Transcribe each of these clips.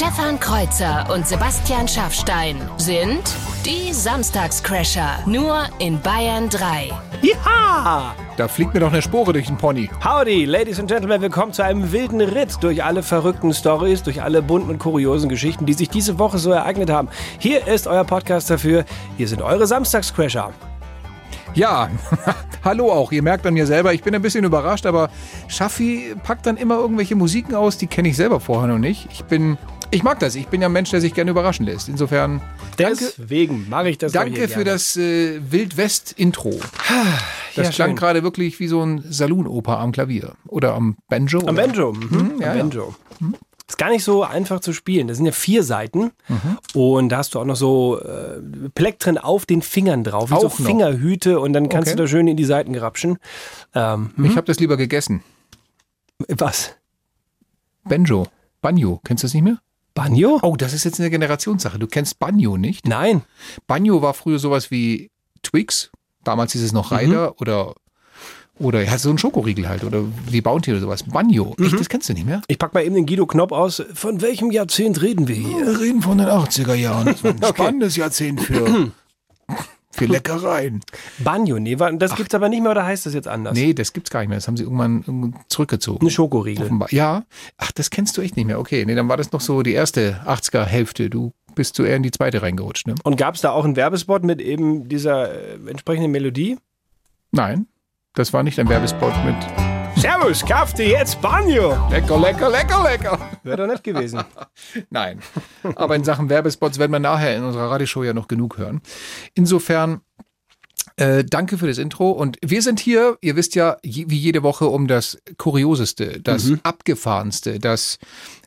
Stefan Kreuzer und Sebastian Schaffstein sind die Samstagscrasher. Nur in Bayern 3. Ja! Da fliegt mir doch eine Spore durch den Pony. Howdy, Ladies and Gentlemen, willkommen zu einem wilden Ritt durch alle verrückten Stories, durch alle bunten und kuriosen Geschichten, die sich diese Woche so ereignet haben. Hier ist euer Podcast dafür. Hier sind eure Samstagscrasher. Ja, hallo auch. Ihr merkt an mir selber, ich bin ein bisschen überrascht, aber Schaffi packt dann immer irgendwelche Musiken aus, die kenne ich selber vorher noch nicht. Ich bin, ich mag das. Ich bin ja ein Mensch, der sich gerne überraschen lässt. Insofern, danke, Deswegen mache ich das danke für gerne. das äh, Wild-West-Intro. Das Ja, klang gerade wirklich wie so ein Saloon-Oper am Klavier. Oder am Banjo. Am oder? Banjo. Mhm. ja, Am ja. Banjo. Ist gar nicht so einfach zu spielen. Das sind ja vier Seiten und da hast du auch noch so äh, Plektren auf den Fingern drauf, wie so Auch noch. Fingerhüte und dann kannst Okay. du da schön in die Seiten grapschen. Ähm, Ich habe das lieber gegessen. was? Banjo. Banjo. Kennst du das nicht mehr? Banjo? Oh, das ist jetzt eine Generationssache. Du kennst Banjo nicht? Nein. Banjo war früher sowas wie Twix. Damals hieß es noch Ryder oder oder ja, so ein Schokoriegel halt oder wie Bounty oder sowas. Banjo. Echt, das kennst du nicht mehr? Ich pack mal eben den Guido Knopf aus. Von welchem Jahrzehnt reden wir hier? Wir reden von den 80er Jahren. Das war ein spannendes Jahrzehnt für, für Leckereien. Banjo, nee, das gibt's aber nicht mehr oder heißt das jetzt anders? Nee, das gibt's gar nicht mehr. Das haben sie irgendwann zurückgezogen. Ein Schokoriegel. Offenbar. Ja. Ach, das kennst du echt nicht mehr. Okay, nee, dann war das noch so die erste 80er Hälfte. Du bist so eher in die zweite reingerutscht, ne? Und gab's da auch einen Werbespot mit eben dieser äh, entsprechenden Melodie? Nein. Das war nicht ein Werbespot mit Servus, kauf dir jetzt Banjo! lecker, lecker, lecker, lecker. Wäre doch nett gewesen. Nein. Aber in Sachen Werbespots werden wir nachher in unserer Radioshow ja noch genug hören. Insofern, äh, danke für das Intro. Und wir sind hier, ihr wisst ja, je, wie jede Woche, um das Kurioseste, das Abgefahrenste, das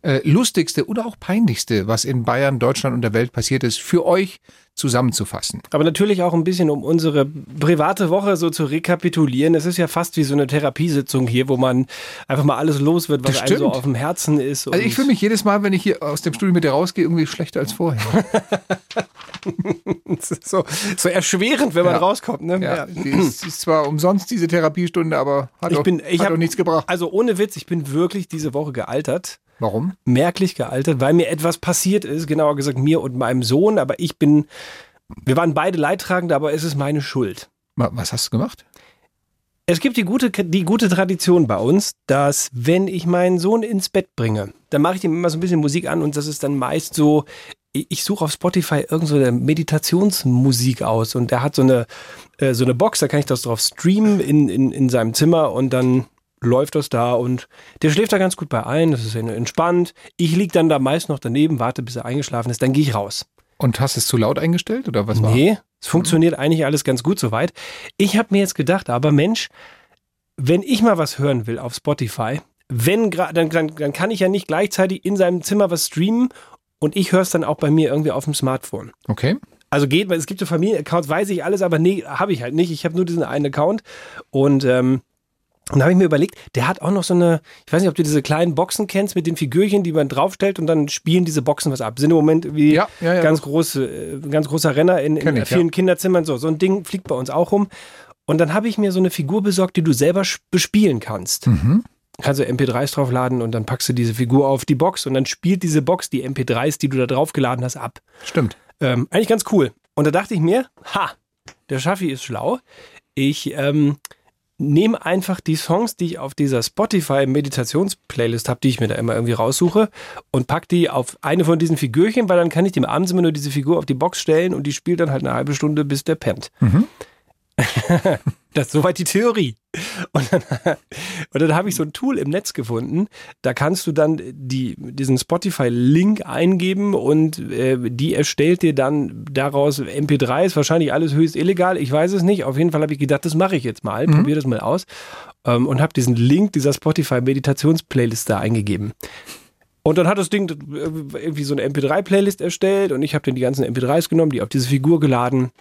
äh, Lustigste oder auch Peinlichste, was in Bayern, Deutschland und der Welt passiert ist, für euch zusammenzufassen. Aber natürlich auch ein bisschen, um unsere private Woche so zu rekapitulieren. Es ist ja fast wie so eine Therapiesitzung hier, wo man einfach mal alles los wird, was einem so auf dem Herzen ist. Also ich fühle mich jedes Mal, wenn ich hier aus dem Studio mit dir rausgehe, irgendwie schlechter als vorher. Es ist so, so erschwerend, wenn man Ja. rauskommt. Ne? Ja, die ist, ist zwar umsonst diese Therapiestunde, aber hat, Ich auch, bin- ich hat hab- auch nichts gebracht. Also ohne Witz, ich bin wirklich diese Woche gealtert. Warum? merklich gealtert, weil mir etwas passiert ist, genauer gesagt mir und meinem Sohn, aber ich bin, wir waren beide Leidtragende, aber es ist meine Schuld. Was hast du gemacht? Es gibt die gute, die gute Tradition bei uns, dass wenn ich meinen Sohn ins Bett bringe, dann mache ich ihm immer so ein bisschen Musik an und das ist dann meist so, ich suche auf Spotify irgend so Meditationsmusik aus und der hat so eine, äh, so eine Box, da kann ich das drauf streamen in, in, in seinem Zimmer und dann läuft das da und der schläft da ganz gut bei ein, das ist entspannt. Ich lieg dann da meist noch daneben, warte bis er eingeschlafen ist, dann gehe ich raus. Und hast es zu laut eingestellt oder was war? Nee, es funktioniert eigentlich alles ganz gut soweit. Ich habe mir jetzt gedacht, aber Mensch, wenn ich mal was hören will auf Spotify, wenn dann, dann, dann kann ich ja nicht gleichzeitig in seinem Zimmer was streamen und ich höre es dann auch bei mir irgendwie auf dem Smartphone. Okay. Also geht, weil es gibt so Familienaccounts, weiß ich alles, aber nee, habe ich halt nicht. Ich habe nur diesen einen Account und ähm, und da habe ich mir überlegt, der hat auch noch so eine, ich weiß nicht, ob du diese kleinen Boxen kennst mit den Figürchen, die man draufstellt und dann spielen diese Boxen was ab. Sind im Moment wie Ja, ja, ja, ganz große, äh, ganz großer Renner in, in ich, vielen. Kinderzimmern. So, so ein Ding fliegt bei uns auch rum. Und dann habe ich mir so eine Figur besorgt, die du selber bespielen kannst. Mhm. Kannst du MP3s draufladen und dann packst du diese Figur auf die Box und dann spielt diese Box die MP3s, die du da draufgeladen hast, ab. Stimmt. Ähm, eigentlich ganz cool. Und da dachte ich mir, ha, der Schaffi ist schlau. Ich ähm, nehme einfach die Songs, die ich auf dieser Spotify Meditations-Playlist habe, die ich mir da immer irgendwie raussuche und pack die auf eine von diesen Figürchen, weil dann kann ich dem abends immer nur diese Figur auf die Box stellen und die spielt dann halt eine halbe Stunde, bis der pennt. Das ist soweit die Theorie. Und dann, und dann habe ich so ein Tool im Netz gefunden. Da kannst du dann die, diesen Spotify-Link eingeben und äh, die erstellt dir dann daraus MP3s. Wahrscheinlich alles höchst illegal. Ich weiß es nicht. Auf jeden Fall habe ich gedacht, das mache ich jetzt mal. Probier das mal aus. Ähm, und habe diesen Link dieser Spotify-Meditations-Playlist da eingegeben. Und dann hat das Ding äh, irgendwie so eine MP3-Playlist erstellt und ich habe dann die ganzen MP3s genommen, die auf diese Figur geladen.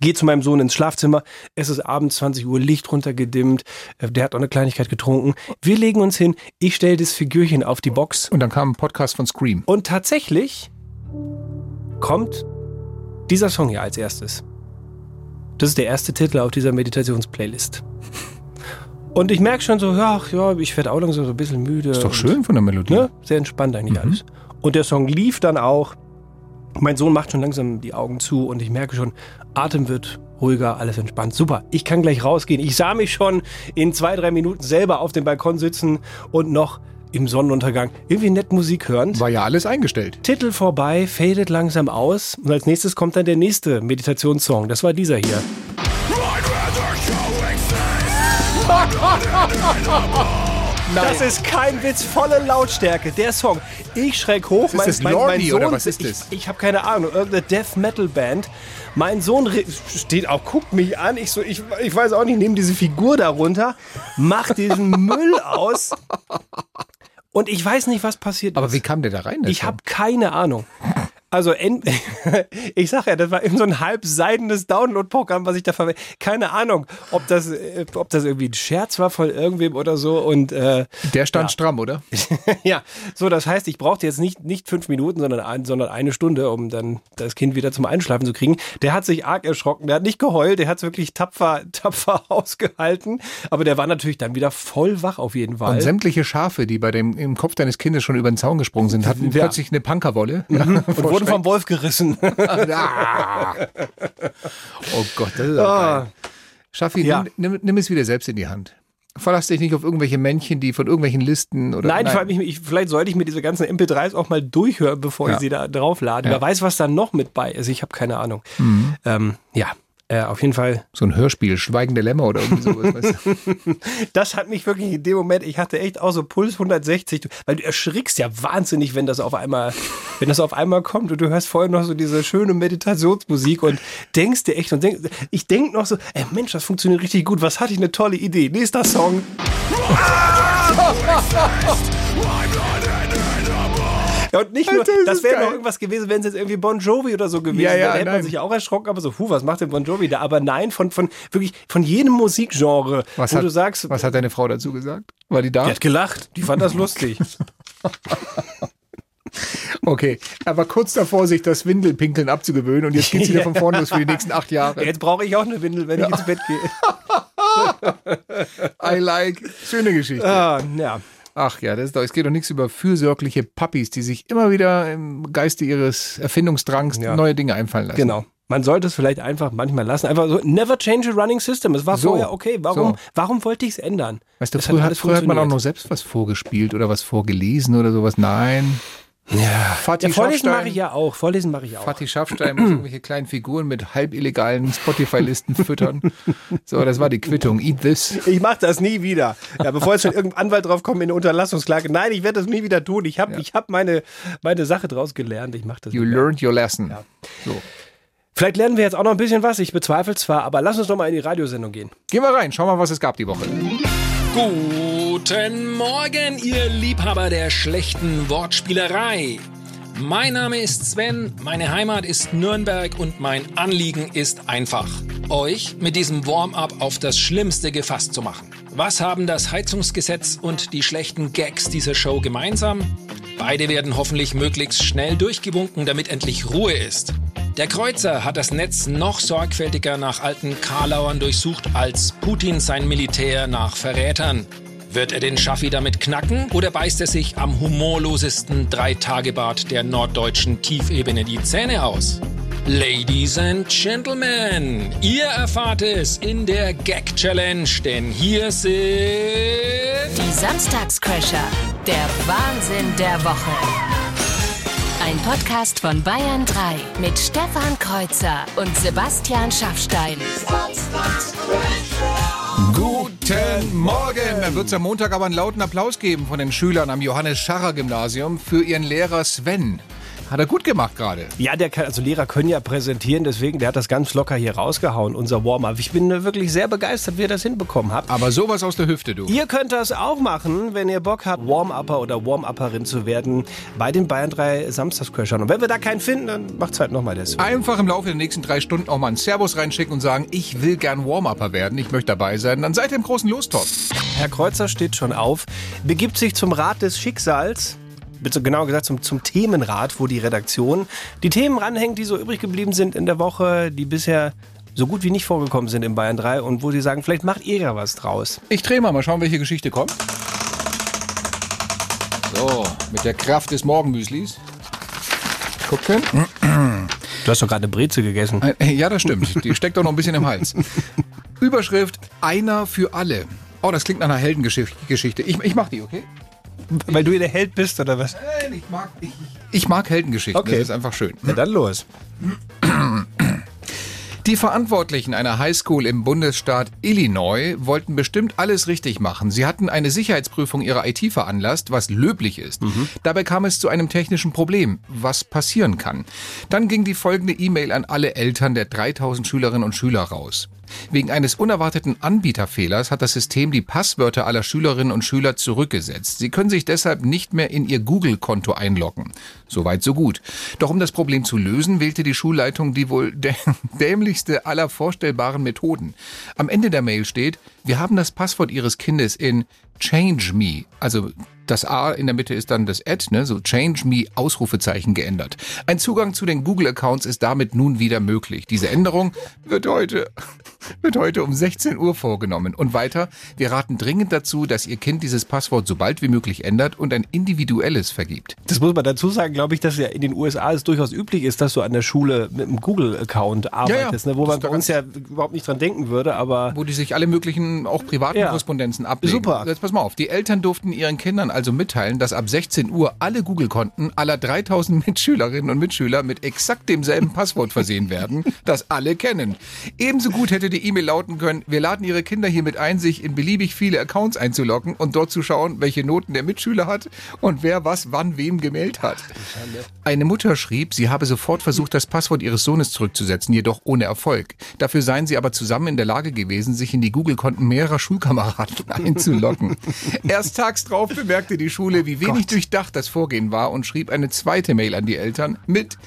Gehe zu meinem Sohn ins Schlafzimmer. Es ist abends 20 Uhr, Licht runtergedimmt. Äh, Der hat auch eine Kleinigkeit getrunken. Wir legen uns hin. Ich stelle das Figürchen auf die Box. Und dann kam ein Podcast von Scream. Und tatsächlich kommt dieser Song hier als erstes. Das ist der erste Titel auf dieser Meditationsplaylist. Und ich merke schon so, ja, ach ja, ich werde auch langsam so ein bisschen müde. Ist doch und- schön von der Melodie. Ne? Sehr entspannt eigentlich alles. Und der Song lief dann auch. Mein Sohn macht schon langsam die Augen zu und ich merke schon, Atem wird ruhiger, alles entspannt. Super, ich kann gleich rausgehen. Ich sah mich schon in zwei, drei Minuten selber auf dem Balkon sitzen und noch im Sonnenuntergang irgendwie nett Musik hören. War ja alles eingestellt. Titel vorbei, fadet langsam aus und als nächstes kommt dann der nächste Meditationssong. Das war dieser hier. Das ist kein Witz, volle Lautstärke, der Song. Ich schreck hoch, ist das Lordi oder was ist ich, das? Ich habe keine Ahnung, irgendeine Death Metal Band. Mein Sohn steht auch, guckt mich an. Ich so, ich, ich weiß auch nicht, nehme diese Figur darunter, mach diesen Müll aus. Und ich weiß nicht, was passiert Aber ist. wie kam der da rein? Ich habe keine Ahnung. Also, ich sag ja, das war eben so ein halbseidenes Download-Programm, was ich da verwende. Keine Ahnung, ob das, äh, ob das irgendwie ein Scherz war von irgendwem oder so. Und äh, Der stand stramm, oder? ja, so, das heißt, ich brauchte jetzt nicht, nicht fünf Minuten, sondern, ein, sondern eine Stunde, um dann das Kind wieder zum Einschlafen zu kriegen. Der hat sich arg erschrocken, der hat nicht geheult, der hat es wirklich tapfer, tapfer ausgehalten. Aber der war natürlich dann wieder voll wach auf jeden Fall. Und sämtliche Schafe, die bei dem im Kopf deines Kindes schon über den Zaun gesprungen sind, hatten Ja. plötzlich eine Punkerwolle. und wurden vom Wolf gerissen. Ah. oh Gott, das ist auch Ah. geil. Schaffi, Ja. nimm, nimm, es wieder selbst in die Hand. Verlass dich nicht auf irgendwelche Männchen, die von irgendwelchen Listen oder. Nein, allem ich, ich, vielleicht sollte ich mir diese ganzen MP3s auch mal durchhören, bevor Ja. ich sie da drauflade. Ja. Wer weiß, was da noch mit bei ist. Ich habe keine Ahnung. Ähm, ja, äh, auf jeden Fall. So ein Hörspiel, Schweigende Lämmer oder irgendwie sowas. weißt du? Das hat mich wirklich in dem Moment, ich hatte echt auch so Puls 160, Du- weil du erschrickst ja wahnsinnig, wenn das auf einmal, wenn das auf einmal kommt und du hörst vorher noch so diese schöne Meditationsmusik und denkst dir echt und denkst, ich denk noch so, ey Mensch, das funktioniert richtig gut, was hatte ich eine tolle Idee. Nächster Song. Ja, und nicht nur, Alter, das das wäre noch irgendwas gewesen, wenn es jetzt irgendwie Bon Jovi oder so gewesen Ja, ja, wäre. Da hätte man nein. sich auch erschrocken, aber so, puh, was macht denn Bon Jovi da? Aber nein, von, von wirklich von jedem Musikgenre, Was wo hat, du sagst, was hat deine Frau dazu gesagt? War die da? die hat gelacht, die fand das lustig. Okay, aber kurz davor, sich das Windelpinkeln abzugewöhnen und jetzt geht's wieder von vorne los für die nächsten acht Jahre. Jetzt brauche ich auch eine Windel, wenn ich ins Bett gehe. I like. Schöne Geschichte. Ah, ja. Ach ja, das ist doch, es geht doch nichts über fürsorgliche Puppies, die sich immer wieder im Geiste ihres Erfindungsdrangs Ja. neue Dinge einfallen lassen. Genau. Man sollte es vielleicht einfach manchmal lassen. Einfach so, never change a running system. Es war So. vorher okay. Warum, So. warum wollte ich es ändern? Weißt du, früher, hat, früher hat man auch noch selbst was vorgespielt oder was vorgelesen oder sowas. Nein. Ja, Fatih Vorlesen mache ich ja auch. Vorlesen mache ich auch. Fatih Schaffstein muss irgendwelche kleinen Figuren mit halb illegalen Spotify-Listen füttern. So, das war die Quittung. Eat this. Ich mache das nie wieder. Ja, bevor jetzt schon irgendein Anwalt drauf kommt in eine Unterlassungsklage. Nein, ich werde das nie wieder tun. Ich habe ich hab meine, meine Sache draus gelernt. Ich mache das You learned your lesson. So. Vielleicht lernen wir jetzt auch noch ein bisschen was. Ich bezweifle zwar, aber lass uns doch mal in die Radiosendung gehen. Gehen wir rein, schauen wir mal, was es gab die Woche. Guten Morgen, ihr Liebhaber der schlechten Wortspielerei. Mein Name ist Sven, meine Heimat ist Nürnberg und mein Anliegen ist einfach, euch mit diesem Warm-up auf das Schlimmste gefasst zu machen. Was haben das Heizungsgesetz und die schlechten Gags dieser Show gemeinsam? Beide werden hoffentlich möglichst schnell durchgewunken, damit endlich Ruhe ist. Der Kreuzer hat das Netz noch sorgfältiger nach alten Karlauern durchsucht als Putin sein Militär nach Verrätern. Wird er den Schaffi damit knacken oder beißt er sich am humorlosesten Dreitagebart der norddeutschen Tiefebene die Zähne aus? Ladies and Gentlemen, ihr erfahrt es in der Gag Challenge, denn hier sind Die Samstagscrasher. Der Wahnsinn der Woche. Ein Podcast von Bayern 3 mit Stefan Kreuzer und Sebastian Schaffstein. Guten Morgen! Dann wird es am Montag aber einen lauten Applaus geben von den Schülern am Johannes-Scharrer-Gymnasium für ihren Lehrer Sven. Hat er gut gemacht gerade. Ja, der kann, also Lehrer können ja präsentieren, deswegen, der hat das ganz locker hier rausgehauen, unser Warm-up. Ich bin äh, wirklich sehr begeistert, wie ihr das hinbekommen habt. Aber sowas aus der Hüfte, du. Ihr könnt das auch machen, wenn ihr Bock habt, Warm-Upper oder Warm-Upperin zu werden bei den Bayern 3 Samstagscrashern. Und wenn wir da keinen finden, dann macht's halt nochmal das. Einfach im Laufe der nächsten drei Stunden auch mal einen Servus reinschicken und sagen, ich will gern Warm-Upper werden, ich möchte dabei sein. Dann seid ihr im großen Lostopf. Herr Kreuzer steht schon auf, begibt sich zum Rat des Schicksals. Genauer gesagt zum, zum Themenrat, wo die Redaktion die Themen ranhängt, die so übrig geblieben sind in der Woche, die bisher so gut wie nicht vorgekommen sind in Bayern 3 und wo sie sagen, vielleicht macht ihr ja was draus. Ich drehe mal, mal schauen, welche Geschichte kommt. So, mit der Kraft des Morgenmüslis. gucken. Du hast doch gerade eine Breze gegessen. Äh, Ja, das stimmt. Die steckt doch noch ein bisschen im Hals. Überschrift: Einer für alle. Oh, das klingt nach einer Heldengeschichte. Ich, ich mach die, okay? Weil du der Held bist, oder was? Nein, ich mag, ich, ich mag Heldengeschichten. Okay. Das ist einfach schön. Na dann los. Die Verantwortlichen einer Highschool im Bundesstaat Illinois wollten bestimmt alles richtig machen. Sie hatten eine Sicherheitsprüfung ihrer IT veranlasst, was löblich ist. Dabei kam es zu einem technischen Problem, was passieren kann. Dann ging die folgende E-Mail an alle Eltern der 3000 Schülerinnen und Schüler raus. Wegen eines unerwarteten Anbieterfehlers hat das System die Passwörter aller Schülerinnen und Schüler zurückgesetzt. Sie können sich deshalb nicht mehr in ihr Google-Konto einloggen. Soweit so gut. Doch um das Problem zu lösen, wählte die Schulleitung die wohl dä dämlichste aller vorstellbaren Methoden. Am Ende der Mail steht, wir haben das Passwort Ihres Kindes in Change Me, also das A in der Mitte ist dann das Ad, ne, so Change Me Ausrufezeichen geändert. Ein Zugang zu den Google Accounts ist damit nun wieder möglich. Diese Änderung wird heute wird heute um 16 Uhr vorgenommen. Und weiter, wir raten dringend dazu, dass Ihr Kind dieses Passwort so bald wie möglich ändert und ein individuelles vergibt. Das muss man dazu sagen, glaube ich, dass ja in den USA es durchaus üblich ist, dass du an der Schule mit einem Google-Account arbeitest, ne, wo Das man bei uns ja überhaupt nicht dran denken würde, aber Wo die sich alle möglichen, auch privaten Ja. Korrespondenzen ablegen. Super. Jetzt pass mal auf. Die Eltern durften ihren Kindern also mitteilen, dass ab 16 Uhr alle Google-Konten aller 3000 Mitschülerinnen und Mitschüler mit exakt demselben Passwort versehen werden, das alle kennen. Ebenso gut hätte die E-Mail lauten können, wir laden ihre Kinder hiermit ein, sich in beliebig viele Accounts einzuloggen und dort zu schauen, welche Noten der Mitschüler hat und wer was wann wem gemeldet hat. Eine Mutter schrieb, sie habe sofort versucht, das Passwort ihres Sohnes zurückzusetzen, jedoch ohne Erfolg. Dafür seien sie aber zusammen in der Lage gewesen, sich in die Google-Konten mehrerer Schulkameraden einzuloggen. Erst tags drauf bemerkte die Schule, wie wenig durchdacht das Vorgehen war und schrieb eine zweite Mail an die Eltern mit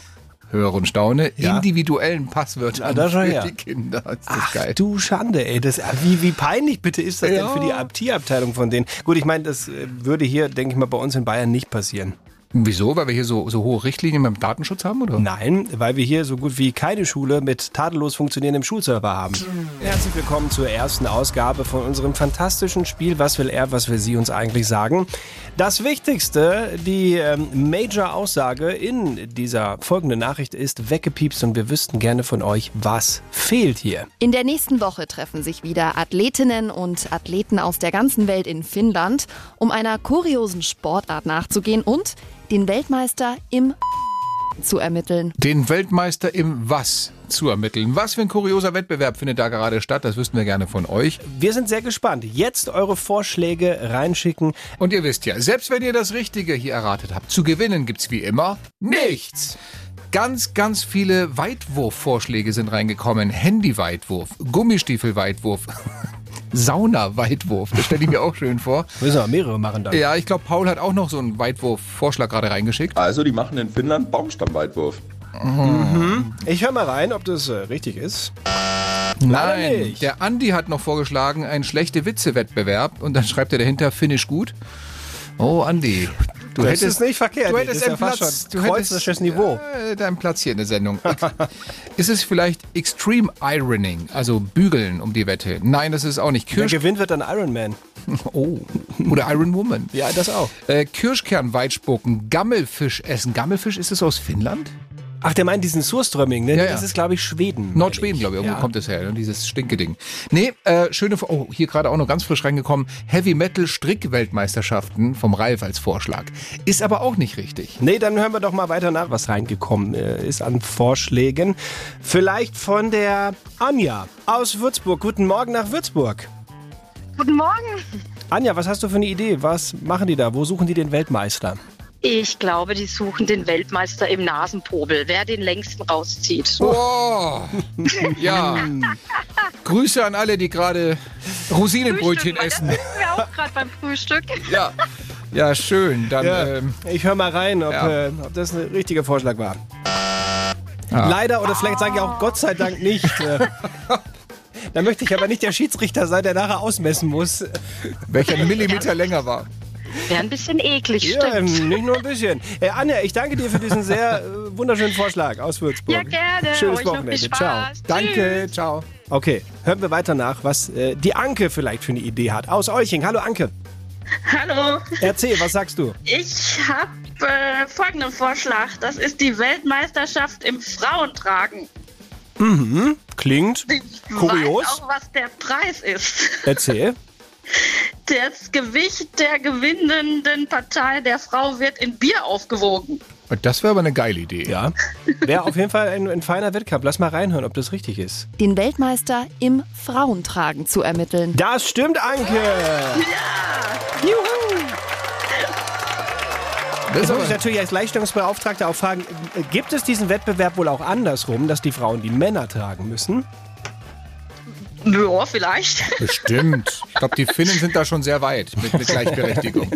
Höre und staune, Ja. individuellen Passwörtern schau für her. die Kinder. Ist das Ach geil. du Schande, ey. Das, wie, wie peinlich bitte ist das Ja. denn für die IT-Abteilung von denen? Gut, ich meine, das äh, würde hier, denke ich mal, bei uns in Bayern nicht passieren. Wieso? Weil wir hier so, so hohe Richtlinien beim Datenschutz haben, oder? Nein, weil wir hier so gut wie keine Schule mit tadellos funktionierendem Schulserver haben. Herzlich willkommen zur ersten Ausgabe von unserem fantastischen Spiel Was will er, was will sie uns eigentlich sagen? Das Wichtigste, die ähm, Major-Aussage in dieser folgenden Nachricht ist weggepiepst und wir wüssten gerne von euch, was fehlt hier. In der nächsten Woche treffen sich wieder Athletinnen und Athleten aus der ganzen Welt in Finnland, um einer kuriosen Sportart nachzugehen und den Weltmeister im zu ermitteln. Den Weltmeister im Was zu ermitteln. Was für ein kurioser Wettbewerb findet da gerade statt? Das wüssten wir gerne von euch. Wir sind sehr gespannt. Jetzt eure Vorschläge reinschicken. Und ihr wisst ja, selbst wenn ihr das Richtige hier erratet habt, zu gewinnen gibt's wie immer nichts. Ganz, ganz viele Weitwurfvorschläge sind reingekommen. Handyweitwurf, Gummistiefelweitwurf, Saunaweitwurf. Das stelle ich mir auch schön vor. Müssen wir mehrere machen dann. Ja, ich glaube, Paul hat auch noch so einen Weitwurf-Vorschlag gerade reingeschickt. Also die machen in Finnland Baumstammweitwurf. Ich höre mal rein, ob das äh, richtig ist. Nein, der Andi hat noch vorgeschlagen, einen schlechte Witze-Wettbewerb. Und dann schreibt er dahinter, Finnisch gut. Oh, Andi. Du Das hättest ist nicht verkehrt. Du hättest einen Platz. Du kreuzerisches Niveau. Äh, deinen Platz hier in der Sendung. ist es vielleicht Extreme Ironing, also bügeln um die Wette? Nein, das ist auch nicht. Wer Kirsch gewinnt, wird dann Iron Man. oh. Oder Iron Woman. Ja, das auch. Äh, Kirschkernweitspucken, Gammelfisch essen. Gammelfisch, ist es aus Finnland? Ach, der meint diesen Surströmming, ne? Ja, ja. Das ist, glaube ich, Schweden. Nordschweden, glaube ich. Irgendwo Ja. kommt es her, ne? dieses Stinke-Ding. Nee, äh, schöne, oh, hier gerade auch noch ganz frisch reingekommen. Heavy Metal Strick-Weltmeisterschaften vom Ralf als Vorschlag. Ist aber auch nicht richtig. Nee, dann hören wir doch mal weiter nach, was reingekommen äh, ist an Vorschlägen. Vielleicht von der Anja aus Würzburg. Guten Morgen nach Würzburg. Guten Morgen. Anja, was hast du für eine Idee? Was machen die da? Wo suchen die den Weltmeister? Ich glaube, die suchen den Weltmeister im Nasenpobel, wer den längsten rauszieht. Oh, ja. Grüße an alle, die gerade Rosinenbrötchen Frühstück, essen. weil Das wissen wir auch gerade beim Frühstück. Ja. Ja, schön. Dann, Ja, ähm, ich höre mal rein, ob, ja. äh, ob das ein richtiger Vorschlag war. Ja. Leider, oder vielleicht sage ich auch Gott sei Dank nicht. äh. Da möchte ich aber nicht der Schiedsrichter sein, der nachher ausmessen muss. welcher Millimeter länger war. Wäre ein bisschen eklig, Ja, stimmt. ähm, nicht nur ein bisschen. Äh, Anja, ich danke dir für diesen sehr äh, wunderschönen Vorschlag aus Würzburg. Ja, gerne. Schönes Euch Wochenende. Spaß. Ciao. Danke, ciao. Okay, hören wir weiter nach, was äh, die Anke vielleicht für eine Idee hat. Aus Euching. Hallo Anke. Hallo, Erzähl, was sagst du? ich habe äh, folgenden Vorschlag. Das ist die Weltmeisterschaft im Frauentragen. Klingt Ich Kurios. weiß auch, was der Preis ist. Erzähl. Das Gewicht der gewinnenden Partei der Frau wird in Bier aufgewogen. Das wäre aber eine geile Idee. Ja. Wäre auf jeden Fall ein, ein feiner Wettkampf. Lass mal reinhören, ob das richtig ist. Den Weltmeister im Frauentragen zu ermitteln. Das stimmt, Anke! Das Jetzt ist muss ich natürlich als Leistungsbeauftragter auch fragen, äh, gibt es diesen Wettbewerb wohl auch andersrum, dass die Frauen die Männer tragen müssen? Ja, vielleicht. bestimmt. Ich glaube, die Finnen sind da schon sehr weit mit, mit Gleichberechtigung.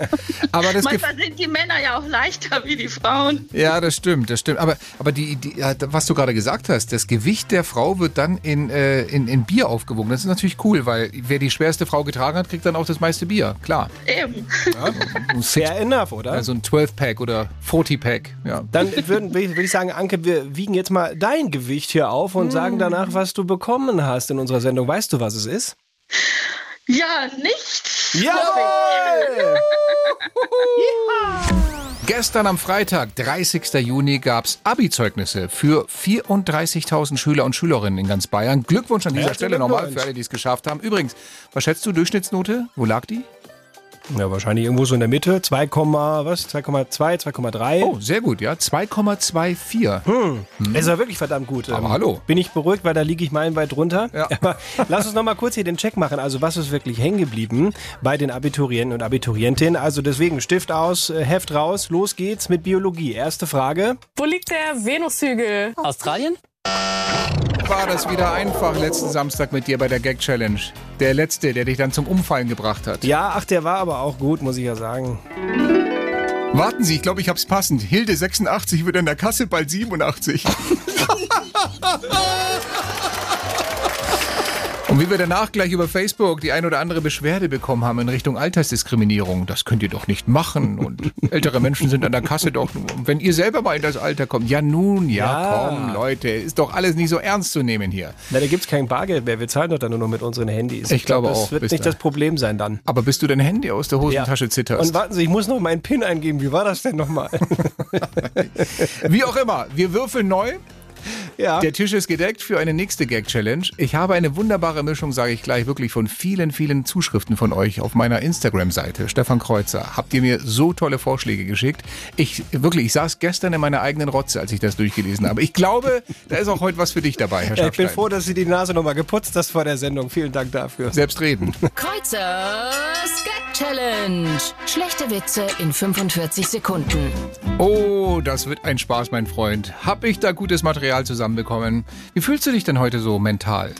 Aber das Manchmal sind die Männer ja auch leichter wie die Frauen. Ja, das stimmt, das stimmt. Aber, aber die, die, ja, was du gerade gesagt hast, das Gewicht der Frau wird dann in, äh, in, in Bier aufgewogen. Das ist natürlich cool, weil wer die schwerste Frau getragen hat, kriegt dann auch das meiste Bier. Klar. Eben. Fair enough, oder? Also ein 12-Pack oder 40-Pack. Ja. Dann würde ich sagen, Anke, wir wiegen jetzt mal dein Gewicht hier auf und sagen danach, was du bekommen hast in unserer Sendung. Weißt du, was es ist? Ja, nicht. Jawohl! Gestern am Freitag, 30. Juni, gab es Abi-Zeugnisse für 34.000 Schüler und Schülerinnen in ganz Bayern. Glückwunsch an dieser Herzlichen Stelle nochmal für alle, die es geschafft haben. Übrigens, was schätzt du, Durchschnittsnote? Wo lag die? Ja, wahrscheinlich irgendwo so in der Mitte. 2, was? 2,2, 2,3. Oh, sehr gut, ja. 2,24. Es war wirklich verdammt gut. Aber Ähm, hallo. Bin ich beruhigt, weil da liege ich meilenweit drunter. Ja. Aber lass uns noch mal kurz hier den Check machen. Also was ist wirklich hängen geblieben bei den Abiturienten und Abiturientinnen? Also deswegen Stift aus, äh, Heft raus, los geht's mit Biologie. Erste Frage. Wo liegt der Venushügel? Australien? War das wieder einfach letzten Samstag mit dir bei der Gag Challenge? Der letzte, der dich dann zum Umfallen gebracht hat. Ja, ach, der war aber auch gut, muss ich ja sagen. Warten Sie, ich glaube, ich hab's passend. Hilde 86 wird in der Kasse bald 87. Und wie wir danach gleich über Facebook die ein oder andere Beschwerde bekommen haben in Richtung Altersdiskriminierung, das könnt ihr doch nicht machen und ältere Menschen sind an der Kasse doch, wenn ihr selber mal in das Alter kommt, ja nun, ja, Ja. komm, Leute, ist doch alles nicht so ernst zu nehmen hier. Na, da gibt's kein Bargeld mehr. Wir zahlen doch dann nur noch mit unseren Handys. Ich glaube glaub, auch, Das wird nicht da. das Problem sein dann. Aber bis du dein Handy aus der Hosentasche zitterst. Und warten Sie, ich muss noch meinen PIN eingeben. Wie war das denn nochmal? Wie auch immer, wir würfeln neu. Ja. Der Tisch ist gedeckt für eine nächste Gag-Challenge. Ich habe eine wunderbare Mischung, sage ich gleich, wirklich von vielen, vielen Zuschriften von euch auf meiner Instagram-Seite, Stefan Kreuzer. Habt ihr mir so tolle Vorschläge geschickt. Ich, wirklich, ich saß gestern in meiner eigenen Rotze, als ich das durchgelesen habe. Ich glaube, da ist auch heute was für dich dabei, Herr ich bin froh, dass Sie die Nase nochmal geputzt hast vor der Sendung. Vielen Dank dafür. Selbstredend. Kreuzers Gag Challenge. Schlechte Witze in 45 Sekunden. Oh, das wird ein Spaß, mein Freund. Hab ich da gutes Material zusammenbekommen? Wie fühlst du dich denn heute so mental?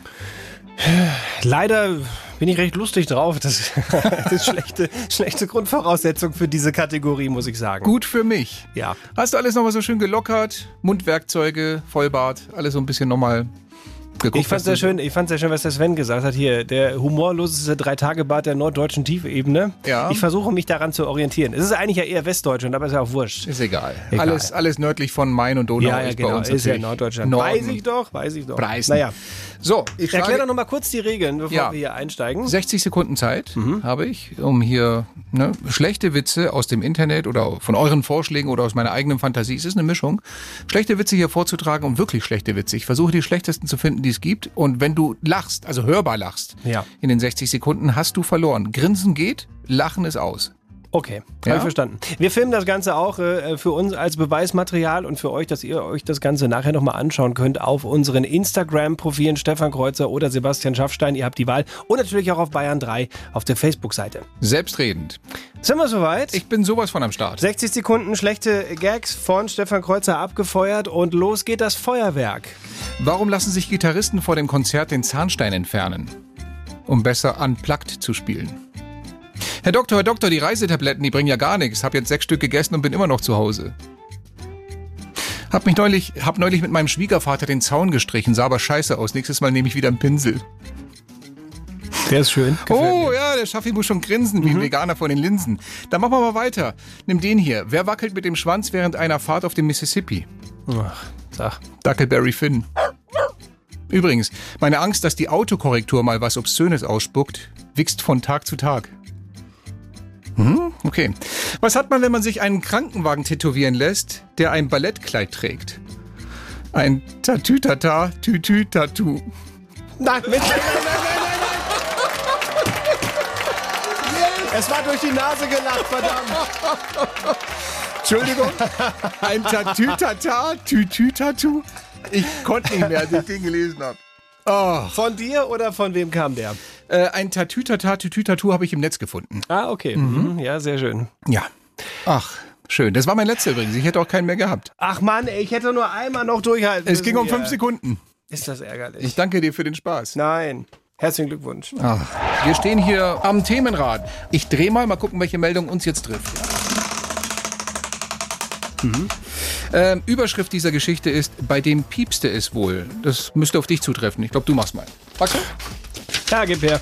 Leider bin ich recht lustig drauf. Das, das ist schlechte, schlechte Grundvoraussetzung für diese Kategorie, muss ich sagen. Gut für mich. Ja. Hast du alles nochmal so schön gelockert? Mundwerkzeuge, Vollbart, alles so ein bisschen nochmal geguckt? Ich fand's sehr schön, ich sehr schön, was der Sven gesagt hat hier. Der humorloseste Drei-Tage-Bart der norddeutschen Tiefebene. Ja. Ich versuche mich daran zu orientieren. Es ist eigentlich ja eher Westdeutschland, aber ist ja auch wurscht. Ist egal. Egal. Alles, alles nördlich von Main und Donau ja, ja, ist bei genau. uns Ist ja Norddeutschland. Norden. Weiß ich doch, weiß ich doch. Preisen. Naja, So, ich erklär doch frage, noch mal kurz die Regeln, bevor Ja. wir hier einsteigen. 60 Sekunden Zeit Mhm. habe ich, um hier ne, schlechte Witze aus dem Internet oder von euren Vorschlägen oder aus meiner eigenen Fantasie, es ist eine Mischung, schlechte Witze hier vorzutragen und wirklich schlechte Witze. Ich versuche die schlechtesten zu finden, die es gibt. Und wenn du lachst, also hörbar lachst, Ja. in den 60 Sekunden hast du verloren. Grinsen geht, Lachen ist aus. Okay, Ja? habe ich verstanden. Wir filmen das Ganze auch äh, für uns als Beweismaterial und für euch, dass ihr euch das Ganze nachher nochmal anschauen könnt auf unseren Instagram-Profilen Stefan Kreuzer oder Sebastian Schaffstein. Ihr habt die Wahl. Und natürlich auch auf Bayern 3 auf der Facebook-Seite. Selbstredend. Sind wir soweit? Ich bin sowas von am Start. 60 Sekunden schlechte Gags von Stefan Kreuzer abgefeuert und los geht das Feuerwerk. Warum lassen sich Gitarristen vor dem Konzert den Zahnstein entfernen? Um besser unplugged zu spielen. Herr Doktor, Herr Doktor, die Reisetabletten, die bringen ja gar nichts. Hab jetzt sechs Stück gegessen und bin immer noch zu Hause. Hab mich neulich, hab neulich mit meinem Schwiegervater den Zaun gestrichen, sah aber scheiße aus. Nächstes Mal nehme ich wieder einen Pinsel. Der ist schön. Oh ja, der Schaffi muss schon grinsen wie ein Veganer vor den Linsen. Dann machen wir mal weiter. Nimm den hier. Wer wackelt mit dem Schwanz während einer Fahrt auf dem Mississippi? Ach, sag. Duckleberry Finn. Übrigens, meine Angst, dass die Autokorrektur mal was Obszönes ausspuckt, wächst von Tag zu Tag. Okay. Was hat man, wenn man sich einen Krankenwagen tätowieren lässt, der ein Ballettkleid trägt? Ein Tatütata, Tütü-Tattoo. Nein, nein, nein, nein, nein, Es war durch die Nase gelacht, verdammt. Entschuldigung. Ein Tatütata, Tütü-Tattoo. Ich konnte nicht mehr, als ich den gelesen habe. Oh. Von dir oder von wem kam der? Äh, ein Tatütata, Tütü-Tattoo habe ich im Netz gefunden. Ah, okay. Mhm. Ja, sehr schön. Ja. Ach, schön. Das war mein letzter übrigens. Ich hätte auch keinen mehr gehabt. Ach Mann, ey, ich hätte nur einmal noch durchhalten Es ging um fünf. Sekunden. Ist das ärgerlich? Ich danke dir für den Spaß. Nein. Herzlichen Glückwunsch. Ach, wir stehen hier am Themenrad. Ich drehe mal, mal gucken, welche Meldung uns jetzt trifft. Ähm, Überschrift dieser Geschichte ist, bei dem piepste es wohl. Das müsste auf dich zutreffen. Ich glaube, du machst mal. Warte. Ja, gib her.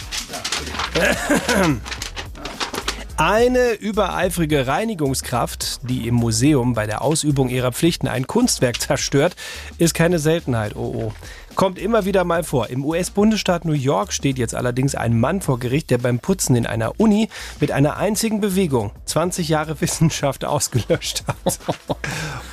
Eine übereifrige Reinigungskraft, die im Museum bei der Ausübung ihrer Pflichten ein Kunstwerk zerstört, ist keine Seltenheit. Oh oh. Kommt immer wieder mal vor. Im US-Bundesstaat New York steht jetzt allerdings ein Mann vor Gericht, der beim Putzen in einer Uni mit einer einzigen Bewegung 20 Jahre Wissenschaft ausgelöscht hat.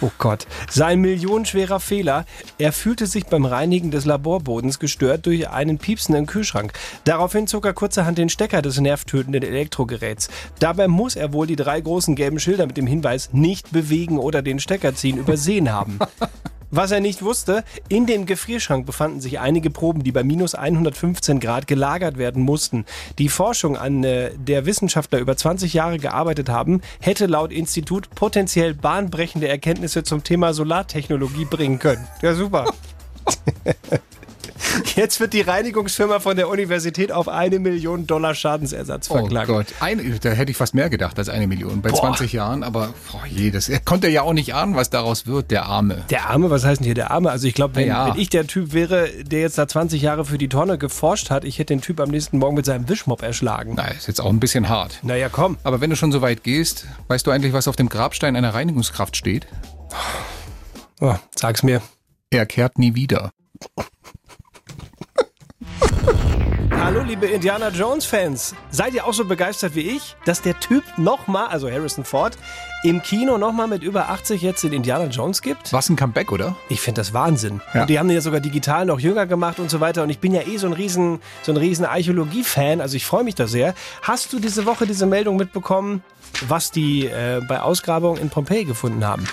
Oh Gott. Sein millionenschwerer Fehler. Er fühlte sich beim Reinigen des Laborbodens gestört durch einen piepsenden Kühlschrank. Daraufhin zog er kurzerhand den Stecker des nervtötenden Elektrogeräts. Dabei muss er wohl die drei großen gelben Schilder mit dem Hinweis nicht bewegen oder den Stecker ziehen übersehen haben. Was er nicht wusste, in dem Gefrierschrank befanden sich einige Proben, die bei minus 115 Grad gelagert werden mussten. Die Forschung, an äh, der Wissenschaftler über 20 Jahre gearbeitet haben, hätte laut Institut potenziell bahnbrechende Erkenntnisse zum Thema Solartechnologie bringen können. Ja, super. Jetzt wird die Reinigungsfirma von der Universität auf eine Million Dollar Schadensersatz Oh verklagt. Gott, ein, da hätte ich fast mehr gedacht als eine Million bei 20 Jahren. Aber boah, je, das er konnte ja auch nicht ahnen, was daraus wird, der Arme. Der Arme, was heißt denn hier der Arme? Also ich glaube, wenn, Ja. wenn ich der Typ wäre, der jetzt da 20 Jahre für die Tonne geforscht hat, ich hätte den Typ am nächsten Morgen mit seinem Wischmopp erschlagen. Na, ist jetzt auch ein bisschen hart. Naja, komm. Aber wenn du schon so weit gehst, weißt du eigentlich, was auf dem Grabstein einer Reinigungskraft steht? Oh, sag's mir. Er kehrt nie wieder. Hallo, liebe Indiana Jones-Fans. Seid ihr auch so begeistert wie ich, dass der Typ nochmal, also Harrison Ford, im Kino nochmal mit über 80 jetzt den Indiana Jones gibt? Was ein Comeback, oder? Ich finde das Wahnsinn. Ja. Und die haben den ja sogar digital noch jünger gemacht und so weiter. Und ich bin ja eh so ein riesen, so ein riesen Archäologie-Fan. Also ich freue mich da sehr. Hast du diese Woche diese Meldung mitbekommen, was die äh, bei Ausgrabungen in Pompeji gefunden haben?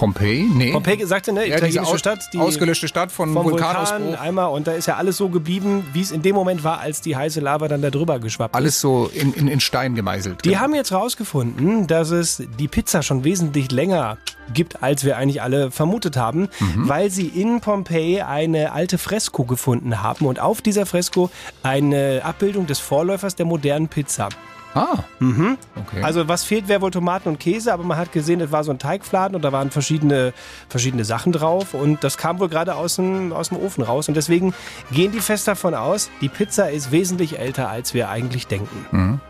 Pompeji? Nee. Pompeji sagte, ne, ja, italienische aus, Stadt, die ausgelöschte Stadt von vom Vulkanausbruch. Vulkan einmal und da ist ja alles so geblieben, wie es in dem Moment war, als die heiße Lava dann da drüber geschwappt ist. Alles so in, in, in Stein gemeißelt. Die haben jetzt rausgefunden, dass es die Pizza schon wesentlich länger gibt, als wir eigentlich alle vermutet haben, Mhm. weil sie in Pompeji eine alte Fresko gefunden haben und auf dieser Fresko eine Abbildung des Vorläufers der modernen Pizza. Ah. Mhm. Okay. Also was fehlt, wäre wohl Tomaten und Käse, aber man hat gesehen, es war so ein Teigfladen und da waren verschiedene, verschiedene Sachen drauf und das kam wohl gerade aus dem, aus dem Ofen raus und deswegen gehen die fest davon aus, die Pizza ist wesentlich älter, als wir eigentlich denken.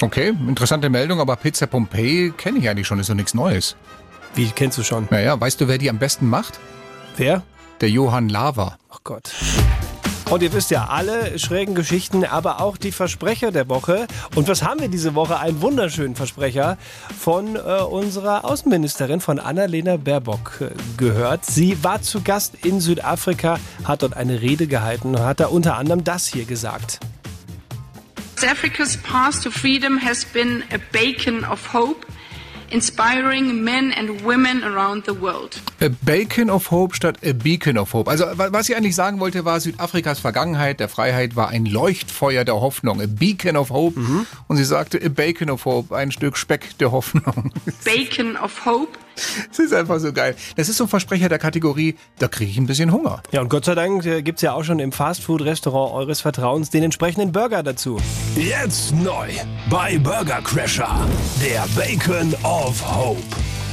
okay, interessante Meldung, aber Pizza Pompeji kenne ich eigentlich schon, ist doch nichts Neues. Wie kennst du schon? Naja, weißt du, wer die am besten macht? Wer? Der Johann Lava. Ach Gott. Und ihr wisst ja, alle schrägen Geschichten, aber auch die Versprecher der Woche. Und was haben wir diese Woche? Einen wunderschönen Versprecher von äh, unserer Außenministerin, von Annalena Baerbock, äh, gehört. Sie war zu Gast in Südafrika, hat dort eine Rede gehalten und hat da unter anderem das hier gesagt. Africa's path to freedom has been a beacon of hope, inspiring men and women around the world. A Bacon of Hope statt A Beacon of Hope. Also wa- was sie eigentlich sagen wollte, war Südafrikas Vergangenheit der Freiheit war ein Leuchtfeuer der Hoffnung. A Beacon of Hope. Und sie sagte A Bacon of Hope, ein Stück Speck der Hoffnung. Beacon of hope. Das ist einfach so geil. Das ist so ein Versprecher der Kategorie, da kriege ich ein bisschen Hunger. Ja, und Gott sei Dank äh, gibt's ja auch schon im Fastfood-Restaurant eures Vertrauens den entsprechenden Burger dazu. Jetzt neu bei Burger Crusher. Der Bacon of Hope.